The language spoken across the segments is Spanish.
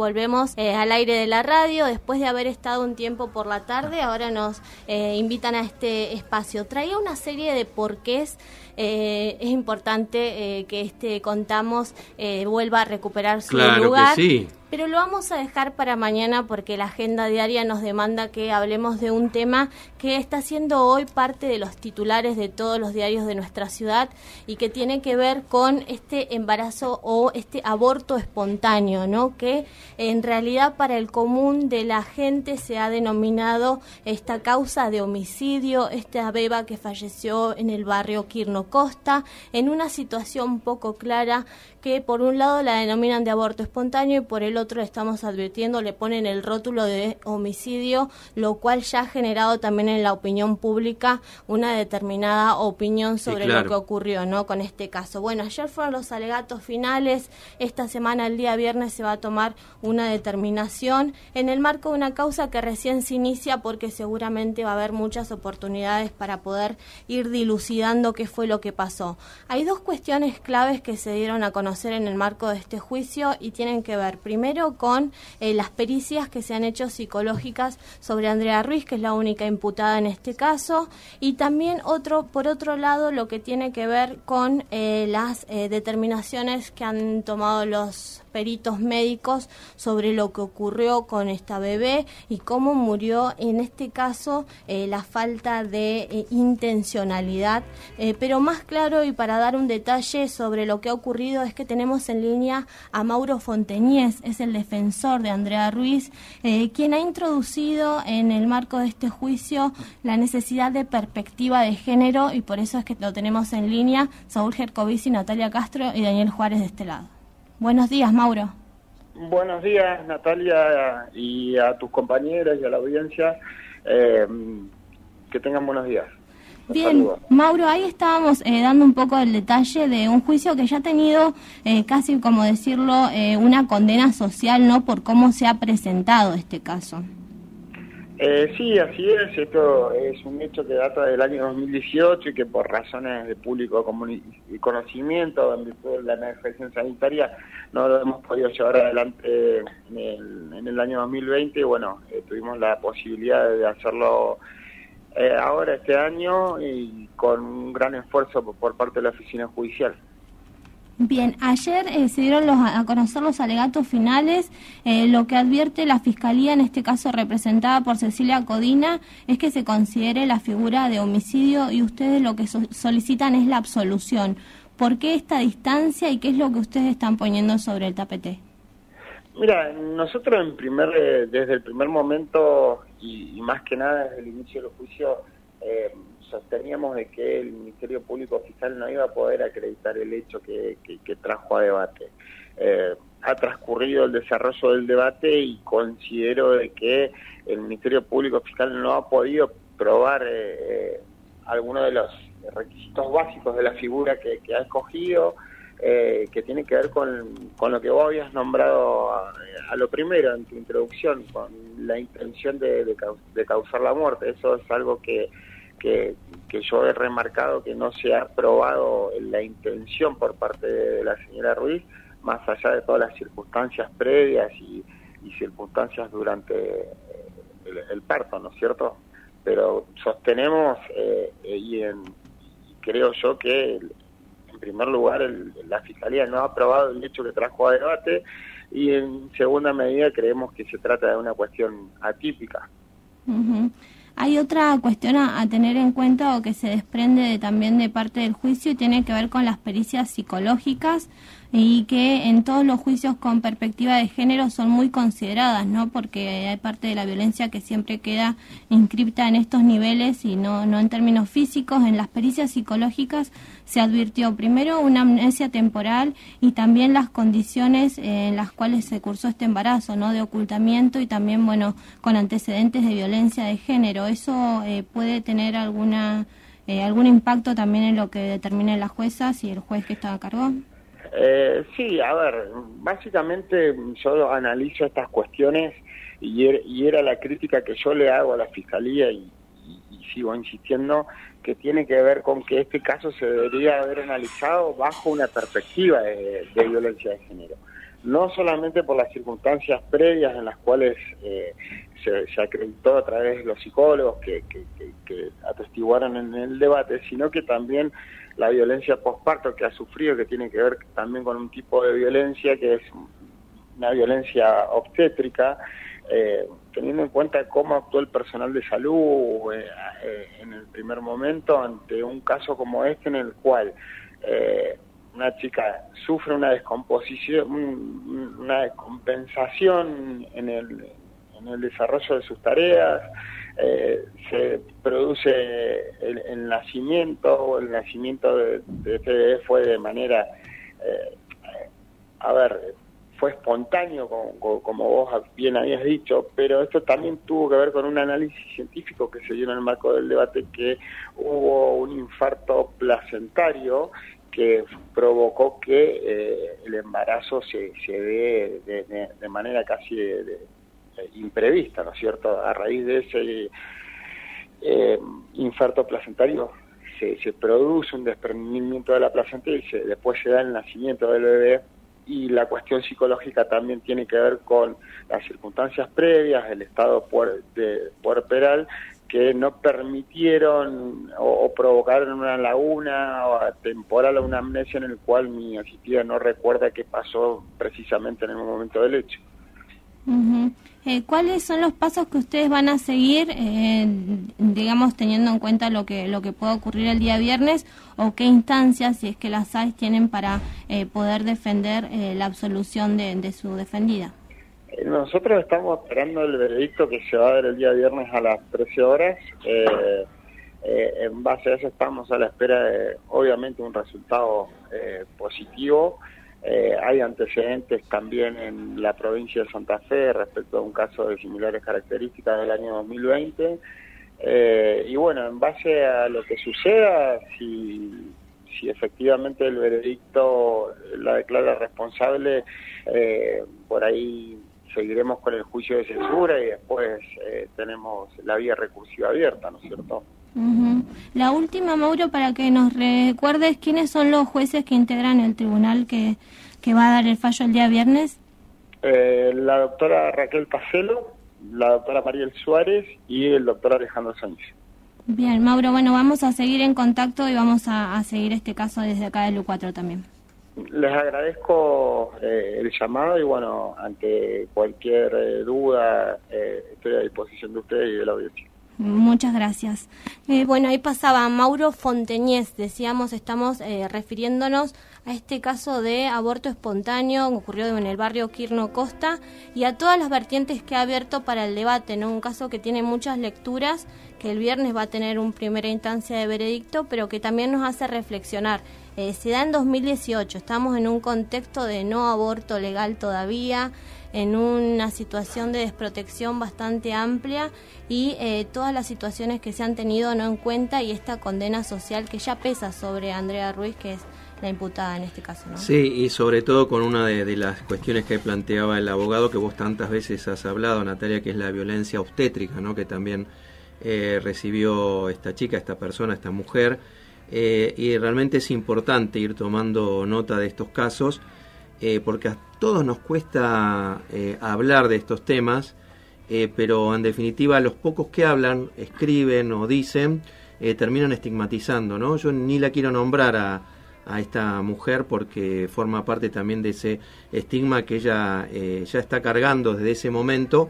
Volvemos eh, al aire de la radio después de haber estado un tiempo por la tarde. Ahora nos eh, invitan a este espacio. Traía una serie de porqués. Eh, es importante que este contamos vuelva a recuperar su lugar. sí. Pero lo vamos a dejar para mañana porque la agenda diaria nos demanda que hablemos de un tema que está siendo hoy parte de los titulares de todos los diarios de nuestra ciudad y que tiene que ver con este embarazo o este aborto espontáneo, ¿no? Que en realidad para el común de la gente se ha denominado esta causa de homicidio, esta beba que falleció en el barrio Quirno Costa, en una situación poco clara que por un lado la denominan de aborto espontáneo y por el otro estamos advirtiendo le ponen el rótulo de homicidio, lo cual ya ha generado también en la opinión pública una determinada opinión sobre lo que ocurrió, ¿no? Con este caso. Bueno, ayer fueron los alegatos finales, esta semana el día viernes se va a tomar una determinación en el marco de una causa que recién se inicia porque seguramente va a haber muchas oportunidades para poder ir dilucidando qué fue lo que pasó. Hay dos cuestiones claves que se dieron a conocer en el marco de este juicio y tienen que ver primero con eh, las pericias que se han hecho psicológicas sobre Andrea Ruiz, que es la única imputada en este caso, y también otro, por otro lado, lo que tiene que ver con eh, las eh, determinaciones que han tomado los peritos médicos sobre lo que ocurrió con esta bebé y cómo murió en este caso la falta de intencionalidad. Pero más claro y para dar un detalle sobre lo que ha ocurrido es que tenemos en línea a Mauro Fonteñez, es el defensor de Andrea Ruiz, quien ha introducido en el marco de este juicio la necesidad de perspectiva de género y por eso es que lo tenemos en línea Saúl Gercovici, Natalia Castro y Daniel Juárez de este lado. Buenos días, Mauro. Buenos días, Natalia, y a tus compañeras y a la audiencia. Eh, que tengan buenos días. Bien, Mauro, ahí estábamos eh, dando un poco el detalle de un juicio que ya ha tenido eh, casi, como decirlo, una condena social, ¿no? Por cómo se ha presentado este caso. Eh, sí, así es. Esto es un hecho que data del año 2018 y que por razones de público conocimiento, en virtud de la emergencia sanitaria, no lo hemos podido llevar adelante en el, año 2020. Y bueno, eh, tuvimos la posibilidad de hacerlo eh, ahora este año y con un gran esfuerzo por parte de la oficina judicial. Bien, ayer eh, se dieron a conocer los alegatos finales. Eh, lo que advierte la Fiscalía, en este caso representada por Cecilia Codina, es que se considere la figura de homicidio y ustedes lo que solicitan es la absolución. ¿Por qué esta distancia y qué es lo que ustedes están poniendo sobre el tapete? Mira, nosotros en primer, eh, desde el primer momento y, más que nada desde el inicio del juicio, sosteníamos de que el Ministerio Público Fiscal no iba a poder acreditar el hecho que, trajo a debate. Eh, ha transcurrido el desarrollo del debate y considero de que el Ministerio Público Fiscal no ha podido probar eh, eh algunos de los requisitos básicos de la figura que, ha escogido, eh, que tiene que ver con, lo que vos habías nombrado a, lo primero en tu introducción, con la intención de causar la muerte. Eso es algo que que, yo he remarcado que no se ha probado la intención por parte de la señora Ruiz, más allá de todas las circunstancias previas y, circunstancias durante el, parto, ¿no es cierto? Pero sostenemos eh, y, creo yo que primer lugar la Fiscalía no ha probado el hecho que trajo a debate y en segunda medida creemos que se trata de una cuestión atípica. Hay otra cuestión a, tener en cuenta o que se desprende también de parte del juicio y tiene que ver con las pericias psicológicas. Y que en todos los juicios con perspectiva de género son muy consideradas, ¿no? Porque hay parte de la violencia que siempre queda inscripta en estos niveles y no, no en términos físicos. En las pericias psicológicas se advirtió primero una amnesia temporal y también las condiciones en las cuales se cursó este embarazo, ¿no? De ocultamiento y también, bueno, con antecedentes de violencia de género. ¿Eso eh, puede tener alguna eh, algún impacto también en lo que determinen las juezas y el juez que está a cargo? Eh, sí, a ver, básicamente yo analizo estas cuestiones y, er, y, era la crítica que yo le hago a la Fiscalía y, sigo insistiendo que tiene que ver con que este caso se debería haber analizado bajo una perspectiva de, violencia de género. No solamente por las circunstancias previas en las cuales eh, se, acreditó a través de los psicólogos que, que, que atestiguaron en el debate, sino que también la violencia postparto que ha sufrido, que tiene que ver también con un tipo de violencia que es una violencia obstétrica, eh, teniendo en cuenta cómo actuó el personal de salud eh, eh, en el primer momento ante un caso como este en el cual una chica sufre una descomposición, una descompensación en el, en el desarrollo de sus tareas, eh, se produce el, nacimiento, o el nacimiento de, de este fue de manera, eh, a ver, fue espontáneo, como, como, vos bien habías dicho, pero esto también tuvo que ver con un análisis científico que se dio en el marco del debate, que hubo un infarto placentario que provocó que eh, el embarazo se, se dé de, de, manera casi de, imprevista, ¿no es cierto? A raíz de ese eh, infarto placentario se, se, produce un desprendimiento de la placenta y se, después se da el nacimiento del bebé y la cuestión psicológica también tiene que ver con las circunstancias previas, el estado de puerperal que no permitieron o, provocaron una laguna o temporal o una amnesia en el cual mi asistida no recuerda qué pasó precisamente en el momento del hecho. Eh, ¿Cuáles son los pasos que ustedes van a seguir, eh, digamos, teniendo en cuenta lo que lo que pueda ocurrir el día viernes o qué instancias, si es que las hay, tienen para eh, poder defender la absolución de, su defendida? Nosotros estamos esperando el veredicto que se va a dar el día viernes a las 13 horas. en base a eso estamos a la espera de, obviamente, un resultado positivo. Eh, hay antecedentes también en la provincia de Santa Fe respecto a un caso de similares características del año 2020. Eh, y bueno, en base a lo que suceda, si, si efectivamente el veredicto la declara responsable, eh, por ahí seguiremos con el juicio de censura y después tenemos la vía recursiva abierta, ¿no es cierto? La última, Mauro, para que nos recuerdes quiénes son los jueces que integran el tribunal que, que va a dar el fallo el día viernes. Eh, la doctora Raquel Pacelo, la doctora Mariel Suárez y el doctor Alejandro Sánchez. Bien, Mauro, bueno, vamos a seguir en contacto y vamos a, seguir este caso desde acá del U4 también. Les agradezco eh, el llamado y bueno, ante cualquier eh, duda estoy a disposición de ustedes y de la audiencia. Muchas gracias. Eh, bueno, ahí pasaba Mauro Fonteñez. Decíamos, estamos eh, refiriéndonos a este caso de aborto espontáneo ocurrió en el barrio Quirno Costa y a todas las vertientes que ha abierto para el debate. ¿no? Un caso que tiene muchas lecturas, que el viernes va a tener una primera instancia de veredicto, pero que también nos hace reflexionar. Eh, se da en 2018, estamos en un contexto de no aborto legal todavía en una situación de desprotección bastante amplia y eh, todas las situaciones que se han tenido no en cuenta y esta condena social que ya pesa sobre Andrea Ruiz, que es la imputada en este caso. Sí, y sobre todo con una de, las cuestiones que planteaba el abogado que vos tantas veces has hablado, Natalia, que es la violencia obstétrica, ¿no? que también eh, recibió esta chica, esta persona, esta mujer. Eh, y realmente es importante ir tomando nota de estos casos porque a todos nos cuesta eh, hablar de estos temas, eh, pero en definitiva los pocos que hablan, escriben o dicen, eh, terminan estigmatizando, ¿no? Yo ni la quiero nombrar a, a, esta mujer porque forma parte también de ese estigma que ella ya está cargando desde ese momento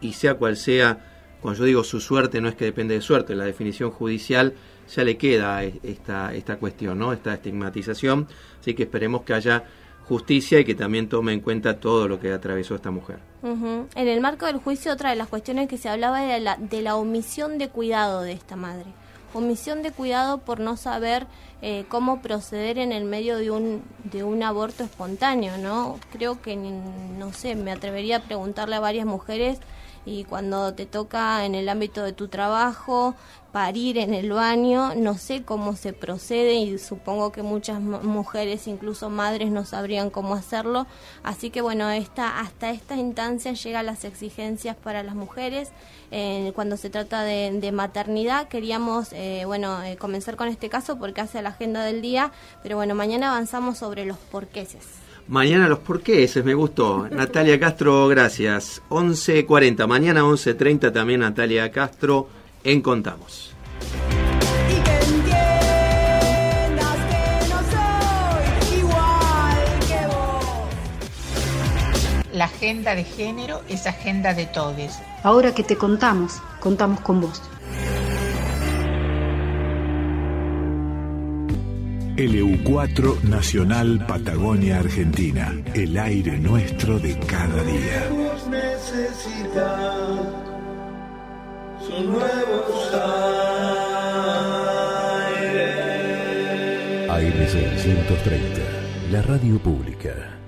y sea cual sea, cuando yo digo su suerte no es que depende de suerte, la definición judicial ya le queda esta, esta cuestión, ¿no? Esta estigmatización, así que esperemos que haya justicia y que también tome en cuenta todo lo que atravesó esta mujer. En el marco del juicio, otra de las cuestiones que se hablaba era la, de la omisión de cuidado de esta madre. Omisión de cuidado por no saber eh, cómo proceder en el medio de un, de un aborto espontáneo, ¿no? Creo que, no sé, me atrevería a preguntarle a varias mujeres y cuando te toca en el ámbito de tu trabajo parir en el baño, no sé cómo se procede y supongo que muchas mujeres, incluso madres, no sabrían cómo hacerlo. Así que bueno, esta, hasta esta instancia llegan las exigencias para las mujeres. Eh, cuando se trata de, maternidad, queríamos eh, bueno eh, comenzar con este caso porque hace la agenda del día, pero bueno, mañana avanzamos sobre los porqueses. Mañana los porqueses, me gustó. Natalia Castro, gracias. 11.40, mañana 11.30 también Natalia Castro en Contamos. La agenda de género es agenda de todos. Ahora que te contamos, contamos con vos. LU4 Nacional Patagonia Argentina. El aire nuestro de cada día. Aire 630, la radio pública.